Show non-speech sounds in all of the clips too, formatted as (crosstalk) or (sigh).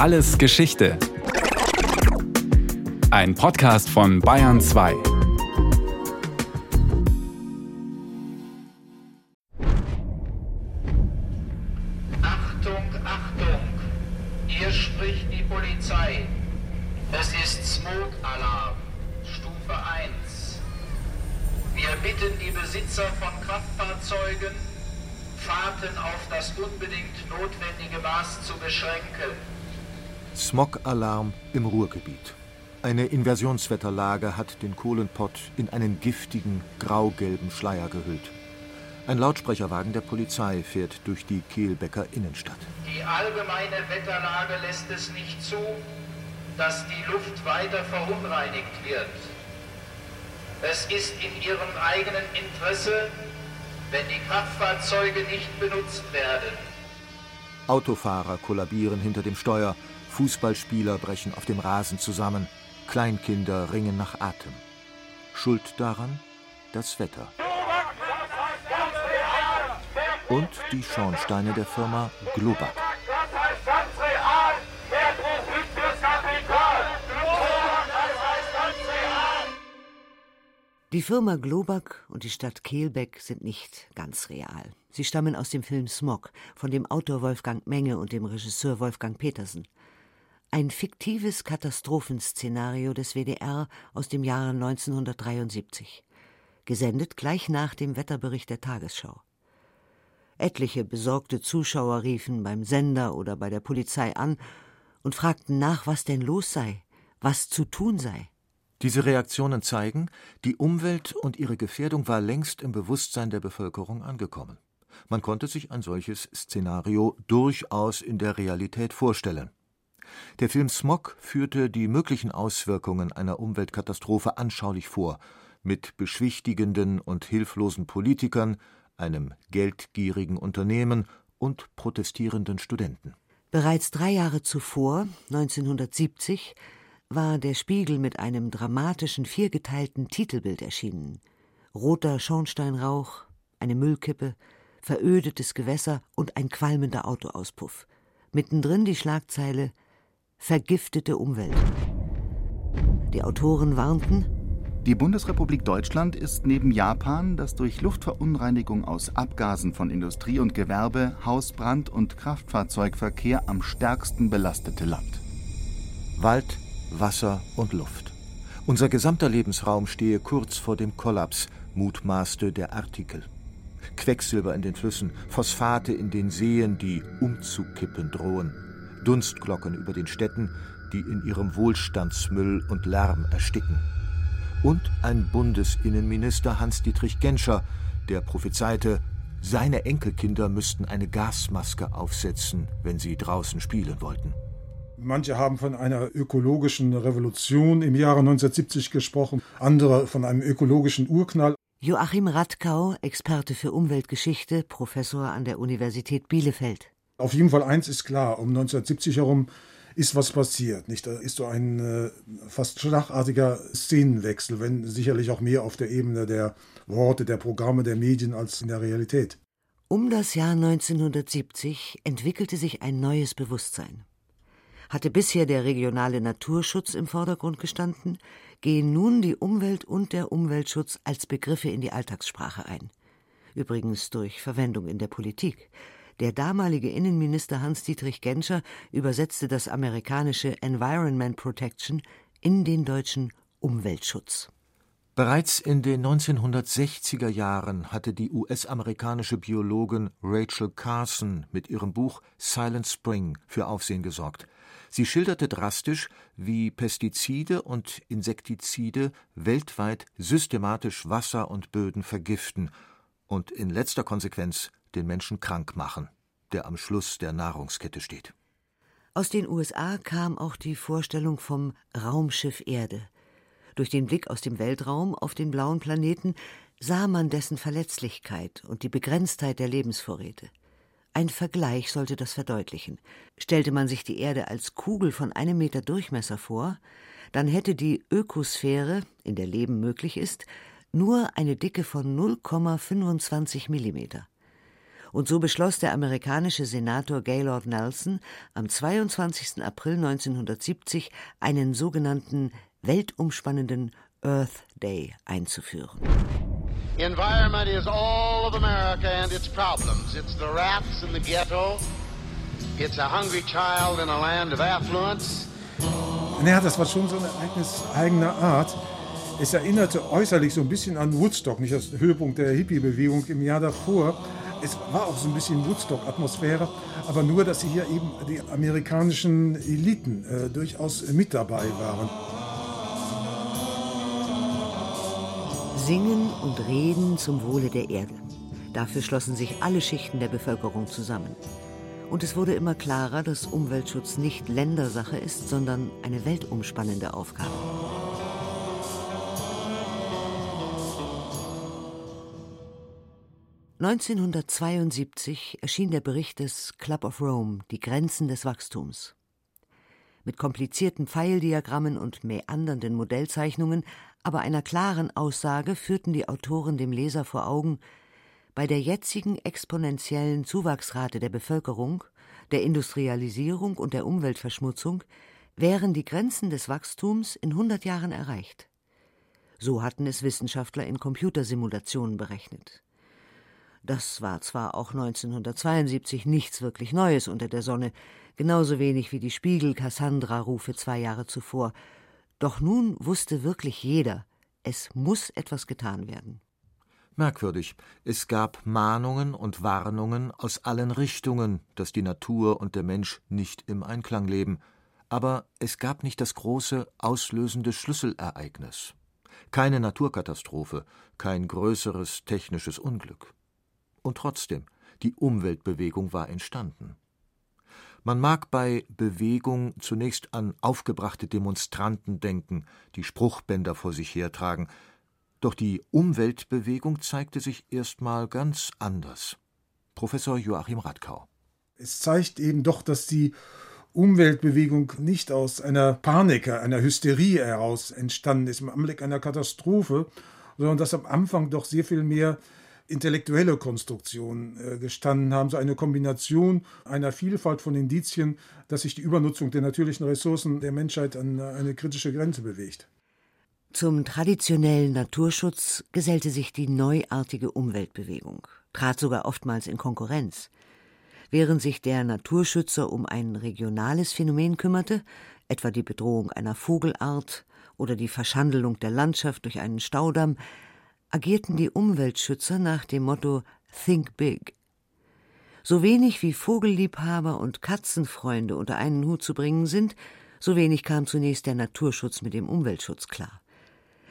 Alles Geschichte. Ein Podcast von Bayern 2. Smog-Alarm im Ruhrgebiet. Eine Inversionswetterlage hat den Kohlenpott in einen giftigen, grau-gelben Schleier gehüllt. Ein Lautsprecherwagen der Polizei fährt durch die Kehlbecker Innenstadt. Die allgemeine Wetterlage lässt es nicht zu, dass die Luft weiter verunreinigt wird. Es ist in ihrem eigenen Interesse, wenn die Kraftfahrzeuge nicht benutzt werden. Autofahrer kollabieren hinter dem Steuer, Fußballspieler brechen auf dem Rasen zusammen, Kleinkinder ringen nach Atem. Schuld daran das Wetter. Und die Schornsteine der Firma Globak. Die Firma Globak und die Stadt Kehlbeck sind nicht ganz real. Sie stammen aus dem Film Smog von dem Autor Wolfgang Menge und dem Regisseur Wolfgang Petersen. Ein fiktives Katastrophenszenario des WDR aus dem Jahre 1973. Gesendet gleich nach dem Wetterbericht der Tagesschau. Etliche besorgte Zuschauer riefen beim Sender oder bei der Polizei an und fragten nach, was denn los sei, was zu tun sei. Diese Reaktionen zeigen, die Umwelt und ihre Gefährdung war längst im Bewusstsein der Bevölkerung angekommen. Man konnte sich ein solches Szenario durchaus in der Realität vorstellen. Der Film Smog führte die möglichen Auswirkungen einer Umweltkatastrophe anschaulich vor, mit beschwichtigenden und hilflosen Politikern, einem geldgierigen Unternehmen und protestierenden Studenten. Bereits drei Jahre zuvor, 1970, war der Spiegel mit einem dramatischen viergeteilten Titelbild erschienen. Roter Schornsteinrauch, eine Müllkippe, verödetes Gewässer und ein qualmender Autoauspuff. Mittendrin die Schlagzeile Vergiftete Umwelt. Die Autoren warnten, Die Bundesrepublik Deutschland ist neben Japan das durch Luftverunreinigung aus Abgasen von Industrie und Gewerbe, Hausbrand und Kraftfahrzeugverkehr am stärksten belastete Land. Wald, Wasser und Luft. Unser gesamter Lebensraum stehe kurz vor dem Kollaps, mutmaßte der Artikel. Quecksilber in den Flüssen, Phosphate in den Seen, die umzukippen drohen, Dunstglocken über den Städten, die in ihrem Wohlstandsmüll und Lärm ersticken. Und ein Bundesinnenminister Hans-Dietrich Genscher, der prophezeite, seine Enkelkinder müssten eine Gasmaske aufsetzen, wenn sie draußen spielen wollten. Manche haben von einer ökologischen Revolution im Jahre 1970 gesprochen, andere von einem ökologischen Urknall. Joachim Radkau, Experte für Umweltgeschichte, Professor an der Universität Bielefeld. Auf jeden Fall eins ist klar, um 1970 herum ist was passiert. Nicht? Da ist so ein äh, fast schlagartiger Szenenwechsel, wenn sicherlich auch mehr auf der Ebene der Worte, der Programme, der Medien als in der Realität. Um das Jahr 1970 entwickelte sich ein neues Bewusstsein. Hatte bisher der regionale Naturschutz im Vordergrund gestanden, gehen nun die Umwelt und der Umweltschutz als Begriffe in die Alltagssprache ein. Übrigens durch Verwendung in der Politik. Der damalige Innenminister Hans-Dietrich Genscher übersetzte das amerikanische Environment Protection in den deutschen Umweltschutz. Bereits in den 1960er Jahren hatte die US-amerikanische Biologin Rachel Carson mit ihrem Buch Silent Spring für Aufsehen gesorgt. Sie schilderte drastisch, wie Pestizide und Insektizide weltweit systematisch Wasser und Böden vergiften und in letzter Konsequenz den Menschen krank machen, der am Schluss der Nahrungskette steht. Aus den USA kam auch die Vorstellung vom Raumschiff Erde. Durch den Blick aus dem Weltraum auf den blauen Planeten sah man dessen Verletzlichkeit und die Begrenztheit der Lebensvorräte. Ein Vergleich sollte das verdeutlichen. Stellte man sich die Erde als Kugel von einem Meter Durchmesser vor, dann hätte die Ökosphäre, in der Leben möglich ist, nur eine Dicke von 0,25 Millimeter. Und so beschloss der amerikanische Senator Gaylord Nelson am 22. April 1970 einen sogenannten weltumspannenden Earth Day einzuführen. Environment is all of America and its problems. It's the rats in the ghetto. It's a hungry child in a land of affluence. Naja, das war schon so ein Ereignis eigener Art. Es erinnerte äußerlich so ein bisschen an Woodstock, nicht das Höhepunkt der Hippie-Bewegung im Jahr davor. Es war auch so ein bisschen Woodstock-Atmosphäre, aber nur, dass hier eben die amerikanischen Eliten äh, durchaus mit dabei waren. Singen und reden zum Wohle der Erde. Dafür schlossen sich alle Schichten der Bevölkerung zusammen. Und es wurde immer klarer, dass Umweltschutz nicht Ländersache ist, sondern eine weltumspannende Aufgabe. (1972) erschien der Bericht des Club of Rome Die Grenzen des Wachstums. Mit komplizierten Pfeildiagrammen und mäandernden Modellzeichnungen, aber einer klaren Aussage führten die Autoren dem Leser vor Augen, bei der jetzigen exponentiellen Zuwachsrate der Bevölkerung, der Industrialisierung und der Umweltverschmutzung wären die Grenzen des Wachstums in 100 Jahren erreicht. So hatten es Wissenschaftler in Computersimulationen berechnet. Das war zwar auch 1972 nichts wirklich Neues unter der Sonne, genauso wenig wie die Spiegel-Cassandra-Rufe zwei Jahre zuvor, doch nun wusste wirklich jeder, es muss etwas getan werden. Merkwürdig, es gab Mahnungen und Warnungen aus allen Richtungen, dass die Natur und der Mensch nicht im Einklang leben, aber es gab nicht das große, auslösende Schlüsselereignis. Keine Naturkatastrophe, kein größeres technisches Unglück. Und trotzdem, die Umweltbewegung war entstanden. Man mag bei Bewegung zunächst an aufgebrachte Demonstranten denken, die Spruchbänder vor sich hertragen, doch die Umweltbewegung zeigte sich erstmal ganz anders. Professor Joachim Radkau. Es zeigt eben doch, dass die Umweltbewegung nicht aus einer Panik, einer Hysterie heraus entstanden ist, im Anblick einer Katastrophe, sondern dass am Anfang doch sehr viel mehr intellektuelle Konstruktionen äh, gestanden haben, so eine Kombination einer Vielfalt von Indizien, dass sich die Übernutzung der natürlichen Ressourcen der Menschheit an eine kritische Grenze bewegt. Zum traditionellen Naturschutz gesellte sich die neuartige Umweltbewegung, trat sogar oftmals in Konkurrenz. Während sich der Naturschützer um ein regionales Phänomen kümmerte, etwa die Bedrohung einer Vogelart oder die Verschandelung der Landschaft durch einen Staudamm, agierten die Umweltschützer nach dem Motto Think Big. So wenig wie Vogelliebhaber und Katzenfreunde unter einen Hut zu bringen sind, so wenig kam zunächst der Naturschutz mit dem Umweltschutz klar.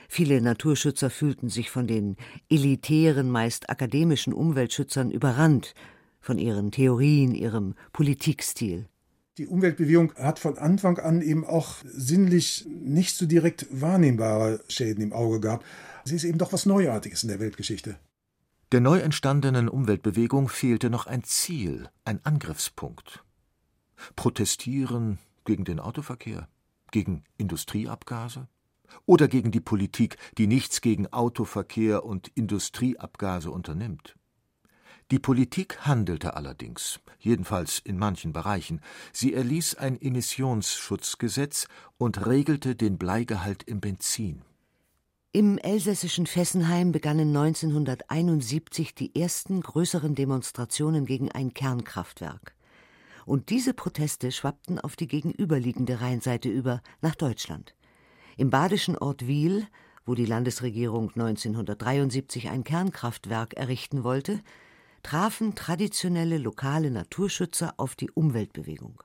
Viele Naturschützer fühlten sich von den elitären, meist akademischen Umweltschützern überrannt, von ihren Theorien, ihrem Politikstil. Die Umweltbewegung hat von Anfang an eben auch sinnlich nicht so direkt wahrnehmbare Schäden im Auge gehabt. Sie ist eben doch was Neuartiges in der Weltgeschichte. Der neu entstandenen Umweltbewegung fehlte noch ein Ziel, ein Angriffspunkt. Protestieren gegen den Autoverkehr, gegen Industrieabgase, oder gegen die Politik, die nichts gegen Autoverkehr und Industrieabgase unternimmt. Die Politik handelte allerdings, jedenfalls in manchen Bereichen. Sie erließ ein Emissionsschutzgesetz und regelte den Bleigehalt im Benzin. Im elsässischen Fessenheim begannen 1971 die ersten größeren Demonstrationen gegen ein Kernkraftwerk. Und diese Proteste schwappten auf die gegenüberliegende Rheinseite über nach Deutschland. Im badischen Ort Wiel, wo die Landesregierung 1973 ein Kernkraftwerk errichten wollte, trafen traditionelle lokale Naturschützer auf die Umweltbewegung.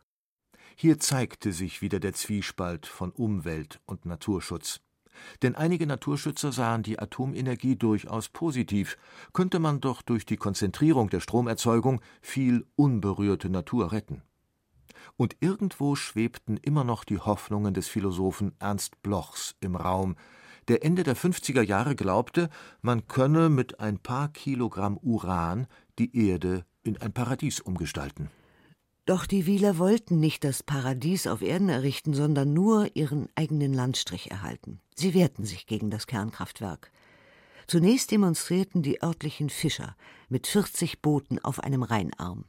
Hier zeigte sich wieder der Zwiespalt von Umwelt und Naturschutz. Denn einige Naturschützer sahen die Atomenergie durchaus positiv, könnte man doch durch die Konzentrierung der Stromerzeugung viel unberührte Natur retten und irgendwo schwebten immer noch die Hoffnungen des Philosophen Ernst Blochs im Raum, der Ende der 50er Jahre glaubte, man könne mit ein paar Kilogramm Uran die Erde in ein Paradies umgestalten. Doch die Wieler wollten nicht das Paradies auf Erden errichten, sondern nur ihren eigenen Landstrich erhalten. Sie wehrten sich gegen das Kernkraftwerk. Zunächst demonstrierten die örtlichen Fischer mit 40 Booten auf einem Rheinarm.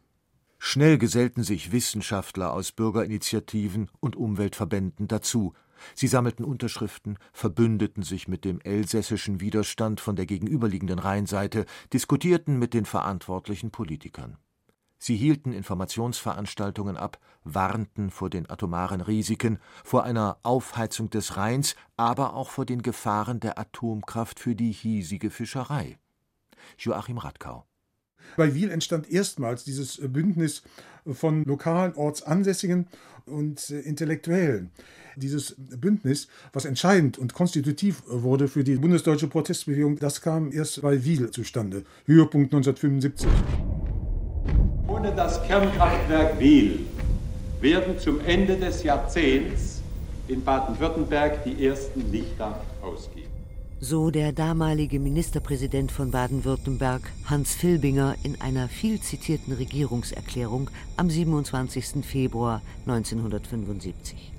Schnell gesellten sich Wissenschaftler aus Bürgerinitiativen und Umweltverbänden dazu. Sie sammelten Unterschriften, verbündeten sich mit dem elsässischen Widerstand von der gegenüberliegenden Rheinseite, diskutierten mit den verantwortlichen Politikern. Sie hielten Informationsveranstaltungen ab, warnten vor den atomaren Risiken, vor einer Aufheizung des Rheins, aber auch vor den Gefahren der Atomkraft für die hiesige Fischerei. Joachim Radkau bei Wiel entstand erstmals dieses Bündnis von lokalen Ortsansässigen und Intellektuellen. Dieses Bündnis, was entscheidend und konstitutiv wurde für die bundesdeutsche Protestbewegung, das kam erst bei Wiel zustande. Höhepunkt 1975. Ohne das Kernkraftwerk Wiel werden zum Ende des Jahrzehnts in Baden-Württemberg die ersten Lichter ausgehen so der damalige Ministerpräsident von Baden-Württemberg Hans Filbinger in einer viel zitierten Regierungserklärung am 27. Februar 1975.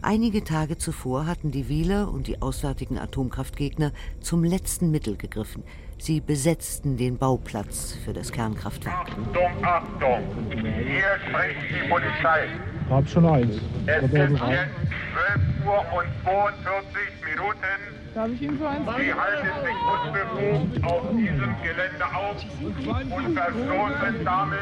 Einige Tage zuvor hatten die Wieler und die auswärtigen Atomkraftgegner zum letzten Mittel gegriffen. Sie besetzten den Bauplatz für das Kernkraftwerk. Achtung, Achtung! Hier spricht die Polizei. Hab schon eins. Es ist jetzt 12 Uhr und 42 Minuten. Darf ich Ihnen so eins Sie halten sich unbefugt auf diesem Gelände auf und verstoßen damit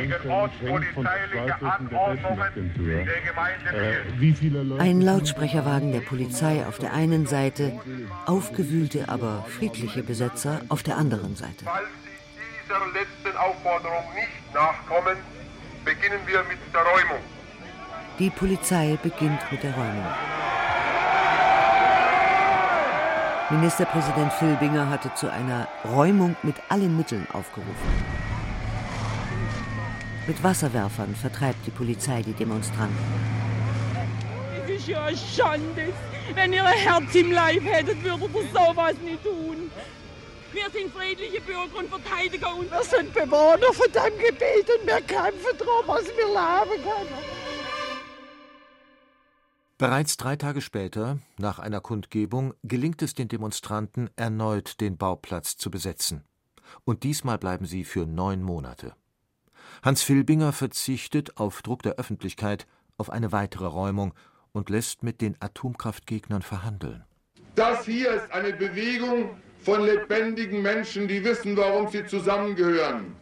gegen ortspolizeiliche Anordnungen der Gemeinde Ein Lautsprecherwagen der Polizei auf der einen Seite, aufgewühlte, aber friedliche Besetzer auf der anderen Seite. Falls Sie dieser letzten Aufforderung nicht nachkommen, beginnen wir mit der Räumung. Die Polizei beginnt mit der Räumung. Ministerpräsident Filbinger hatte zu einer Räumung mit allen Mitteln aufgerufen. Mit Wasserwerfern vertreibt die Polizei die Demonstranten. Es ist ja eine Schande. Wenn ihr ein Herz im Leib hättet, würdet ihr sowas nicht tun. Wir sind friedliche Bürger und Verteidiger und wir sind Bewohner von deinem Gebiet und wir kämpfen darum, was wir leben können. Bereits drei Tage später, nach einer Kundgebung, gelingt es den Demonstranten erneut, den Bauplatz zu besetzen. Und diesmal bleiben sie für neun Monate. Hans Filbinger verzichtet auf Druck der Öffentlichkeit auf eine weitere Räumung und lässt mit den Atomkraftgegnern verhandeln. Das hier ist eine Bewegung von lebendigen Menschen, die wissen, warum sie zusammengehören.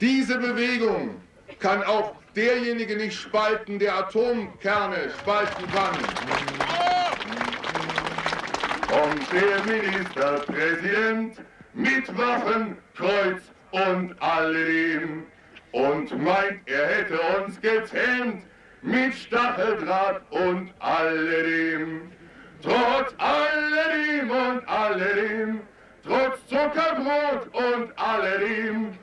Diese Bewegung kann auch derjenige nicht spalten, der Atomkerne spalten kann. Und der Ministerpräsident mit Waffen, Kreuz und alledem und meint, er hätte uns gezähmt mit Stacheldraht und alledem. Trotz alledem und alledem, trotz Zuckerbrot und alledem,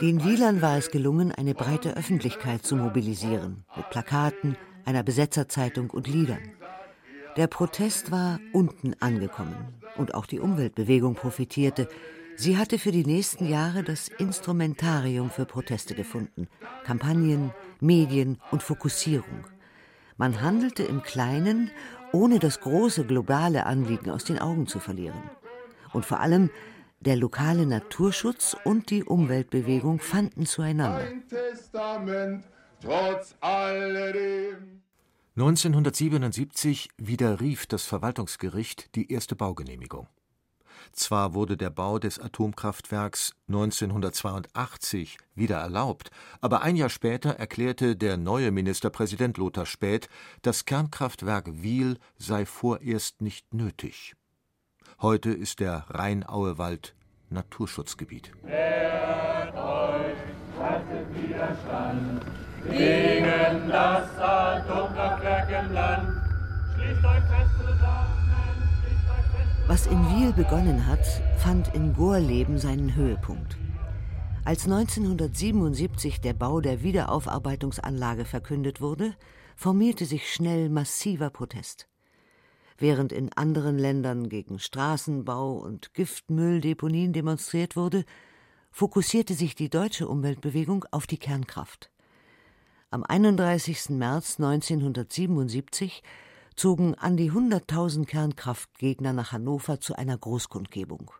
den Wielern war es gelungen, eine breite Öffentlichkeit zu mobilisieren, mit Plakaten, einer Besetzerzeitung und Liedern. Der Protest war unten angekommen und auch die Umweltbewegung profitierte. Sie hatte für die nächsten Jahre das Instrumentarium für Proteste gefunden: Kampagnen, Medien und Fokussierung. Man handelte im Kleinen, ohne das große globale Anliegen aus den Augen zu verlieren. Und vor allem der lokale Naturschutz und die Umweltbewegung fanden zueinander. 1977 widerrief das Verwaltungsgericht die erste Baugenehmigung. Zwar wurde der Bau des Atomkraftwerks 1982 wieder erlaubt, aber ein Jahr später erklärte der neue Ministerpräsident Lothar Späth, das Kernkraftwerk Wiel sei vorerst nicht nötig. Heute ist der Rheinauewald Naturschutzgebiet. Wehrt euch, haltet Widerstand gegen das Atomkraftwerk im Land. Schließt euch fest, Was in Wiel begonnen hat, fand in Gorleben seinen Höhepunkt. Als 1977 der Bau der Wiederaufarbeitungsanlage verkündet wurde, formierte sich schnell massiver Protest. Während in anderen Ländern gegen Straßenbau und Giftmülldeponien demonstriert wurde, fokussierte sich die deutsche Umweltbewegung auf die Kernkraft. Am 31. März 1977 zogen an die 100.000 Kernkraftgegner nach Hannover zu einer Großkundgebung.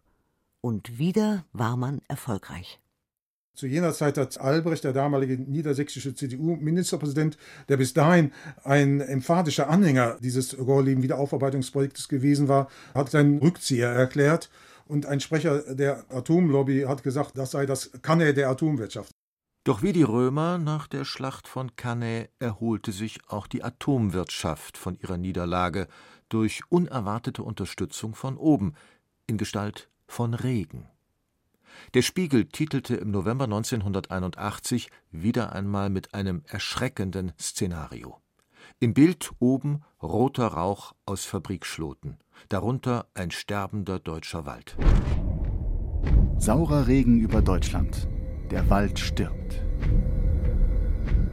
Und wieder war man erfolgreich. Zu jener Zeit hat Albrecht, der damalige niedersächsische CDU-Ministerpräsident, der bis dahin ein emphatischer Anhänger dieses Gorleben-Wiederaufarbeitungsprojektes gewesen war, hat seinen Rückzieher erklärt. Und ein Sprecher der Atomlobby hat gesagt, das sei das Kanne der Atomwirtschaft. Doch wie die Römer nach der Schlacht von Cannae erholte sich auch die Atomwirtschaft von ihrer Niederlage durch unerwartete Unterstützung von oben in Gestalt von Regen. Der Spiegel titelte im November 1981 wieder einmal mit einem erschreckenden Szenario. Im Bild oben roter Rauch aus Fabrikschloten, darunter ein sterbender deutscher Wald. Saurer Regen über Deutschland. Der Wald stirbt.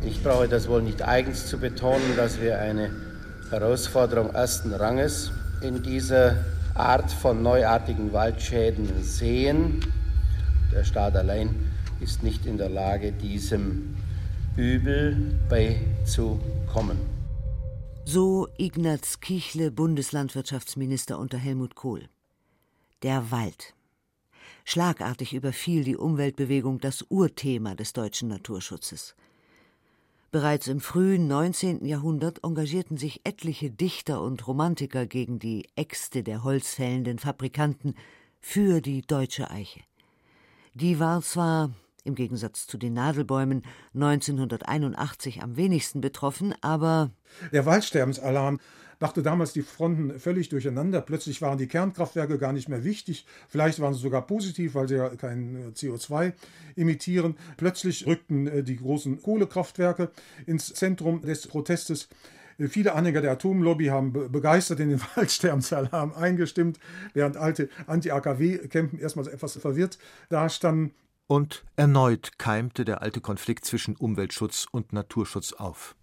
Ich brauche das wohl nicht eigens zu betonen, dass wir eine Herausforderung ersten Ranges in dieser Art von neuartigen Waldschäden sehen. Der Staat allein ist nicht in der Lage, diesem Übel beizukommen. So Ignaz Kichle, Bundeslandwirtschaftsminister unter Helmut Kohl. Der Wald. Schlagartig überfiel die Umweltbewegung das Urthema des deutschen Naturschutzes. Bereits im frühen 19. Jahrhundert engagierten sich etliche Dichter und Romantiker gegen die Äxte der holzfällenden Fabrikanten für die deutsche Eiche. Die war zwar, im Gegensatz zu den Nadelbäumen, 1981 am wenigsten betroffen, aber. Der Waldsterbensalarm dachte damals die Fronten völlig durcheinander. Plötzlich waren die Kernkraftwerke gar nicht mehr wichtig. Vielleicht waren sie sogar positiv, weil sie ja kein äh, CO2 emittieren. Plötzlich rückten äh, die großen Kohlekraftwerke ins Zentrum des Protestes. Äh, viele Anhänger der Atomlobby haben begeistert in den (laughs) Waldsterbensalarm eingestimmt, während alte Anti-AKW-Campen erstmal etwas verwirrt dastanden. Und erneut keimte der alte Konflikt zwischen Umweltschutz und Naturschutz auf.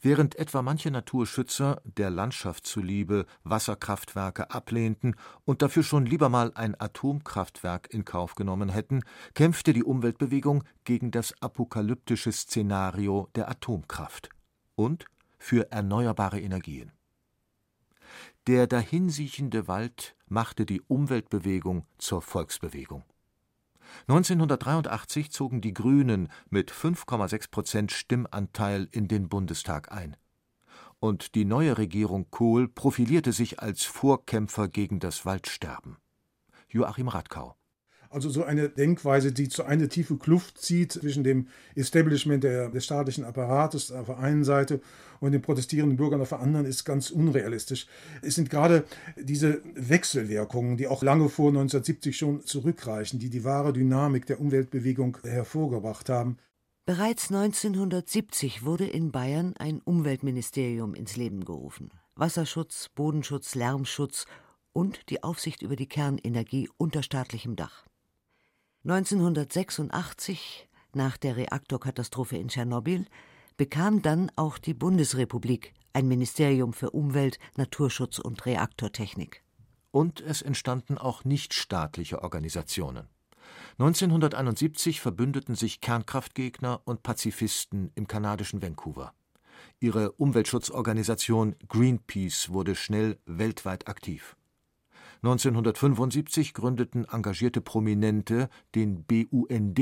Während etwa manche Naturschützer der Landschaft zuliebe Wasserkraftwerke ablehnten und dafür schon lieber mal ein Atomkraftwerk in Kauf genommen hätten, kämpfte die Umweltbewegung gegen das apokalyptische Szenario der Atomkraft und für erneuerbare Energien. Der dahinsiechende Wald machte die Umweltbewegung zur Volksbewegung. 1983 zogen die Grünen mit 5,6 Prozent Stimmanteil in den Bundestag ein. Und die neue Regierung Kohl profilierte sich als Vorkämpfer gegen das Waldsterben. Joachim Radkau also so eine Denkweise, die zu einer tiefe Kluft zieht zwischen dem Establishment der, des staatlichen Apparates auf der einen Seite und den protestierenden Bürgern auf der anderen, ist ganz unrealistisch. Es sind gerade diese Wechselwirkungen, die auch lange vor 1970 schon zurückreichen, die die wahre Dynamik der Umweltbewegung hervorgebracht haben. Bereits 1970 wurde in Bayern ein Umweltministerium ins Leben gerufen. Wasserschutz, Bodenschutz, Lärmschutz und die Aufsicht über die Kernenergie unter staatlichem Dach. 1986, nach der Reaktorkatastrophe in Tschernobyl, bekam dann auch die Bundesrepublik ein Ministerium für Umwelt, Naturschutz und Reaktortechnik. Und es entstanden auch nichtstaatliche Organisationen. 1971 verbündeten sich Kernkraftgegner und Pazifisten im kanadischen Vancouver. Ihre Umweltschutzorganisation Greenpeace wurde schnell weltweit aktiv. 1975 gründeten engagierte Prominente den BUND,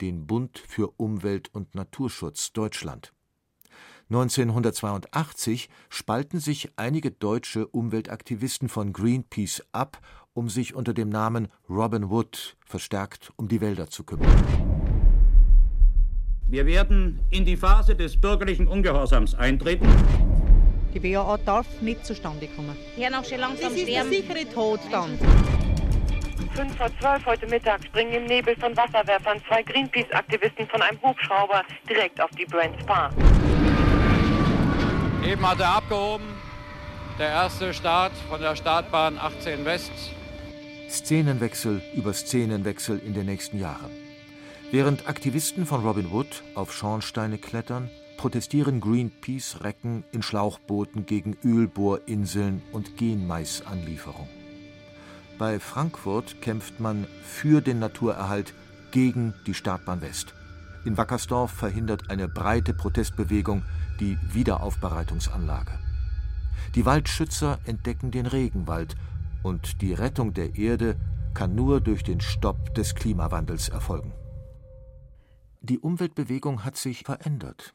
den Bund für Umwelt und Naturschutz Deutschland. 1982 spalten sich einige deutsche Umweltaktivisten von Greenpeace ab, um sich unter dem Namen Robin Wood verstärkt um die Wälder zu kümmern. Wir werden in die Phase des bürgerlichen Ungehorsams eintreten. Die BAA darf nicht zustande kommen. Ja, noch schon langsam Das ist der sichere Tod dann. 5 vor 12 heute Mittag springen im Nebel von Wasserwerfern zwei Greenpeace-Aktivisten von einem Hubschrauber direkt auf die Brent Spa. Eben hat er abgehoben. Der erste Start von der Startbahn 18 West. Szenenwechsel über Szenenwechsel in den nächsten Jahren. Während Aktivisten von Robin Wood auf Schornsteine klettern, protestieren Greenpeace-Recken in Schlauchbooten gegen Ölbohrinseln und Genmaisanlieferung. Bei Frankfurt kämpft man für den Naturerhalt gegen die Startbahn West. In Wackersdorf verhindert eine breite Protestbewegung die Wiederaufbereitungsanlage. Die Waldschützer entdecken den Regenwald und die Rettung der Erde kann nur durch den Stopp des Klimawandels erfolgen. Die Umweltbewegung hat sich verändert,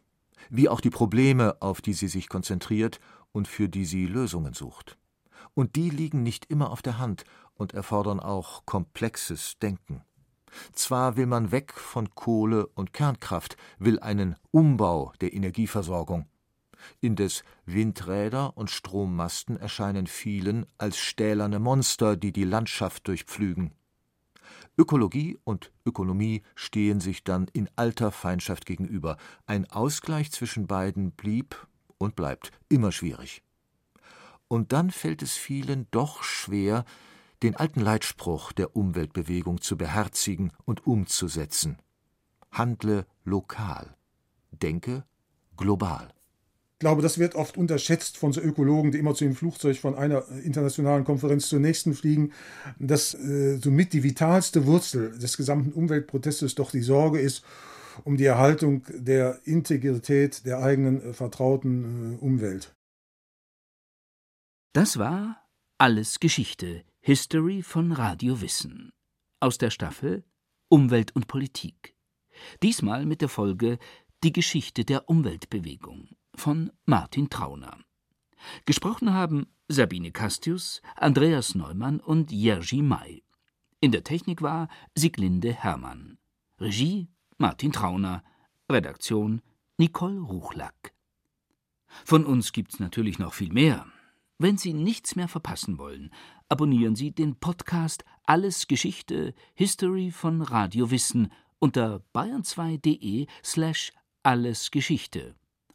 wie auch die Probleme, auf die sie sich konzentriert und für die sie Lösungen sucht. Und die liegen nicht immer auf der Hand und erfordern auch komplexes Denken. Zwar will man weg von Kohle und Kernkraft, will einen Umbau der Energieversorgung. Indes Windräder und Strommasten erscheinen vielen als stählerne Monster, die die Landschaft durchpflügen. Ökologie und Ökonomie stehen sich dann in alter Feindschaft gegenüber. Ein Ausgleich zwischen beiden blieb und bleibt immer schwierig. Und dann fällt es vielen doch schwer, den alten Leitspruch der Umweltbewegung zu beherzigen und umzusetzen. Handle lokal, denke global. Ich glaube, das wird oft unterschätzt von so Ökologen, die immer zu dem Flugzeug von einer internationalen Konferenz zur nächsten fliegen, dass äh, somit die vitalste Wurzel des gesamten Umweltprotestes doch die Sorge ist um die Erhaltung der Integrität der eigenen äh, vertrauten äh, Umwelt. Das war Alles Geschichte, History von Radio Wissen. Aus der Staffel Umwelt und Politik. Diesmal mit der Folge Die Geschichte der Umweltbewegung von Martin Trauner. Gesprochen haben Sabine Castius, Andreas Neumann und Jerzy May. In der Technik war Sieglinde Hermann. Regie Martin Trauner. Redaktion Nicole Ruchlack. Von uns gibt's natürlich noch viel mehr. Wenn Sie nichts mehr verpassen wollen, abonnieren Sie den Podcast Alles Geschichte History von Radio Wissen unter bayern2.de slash allesgeschichte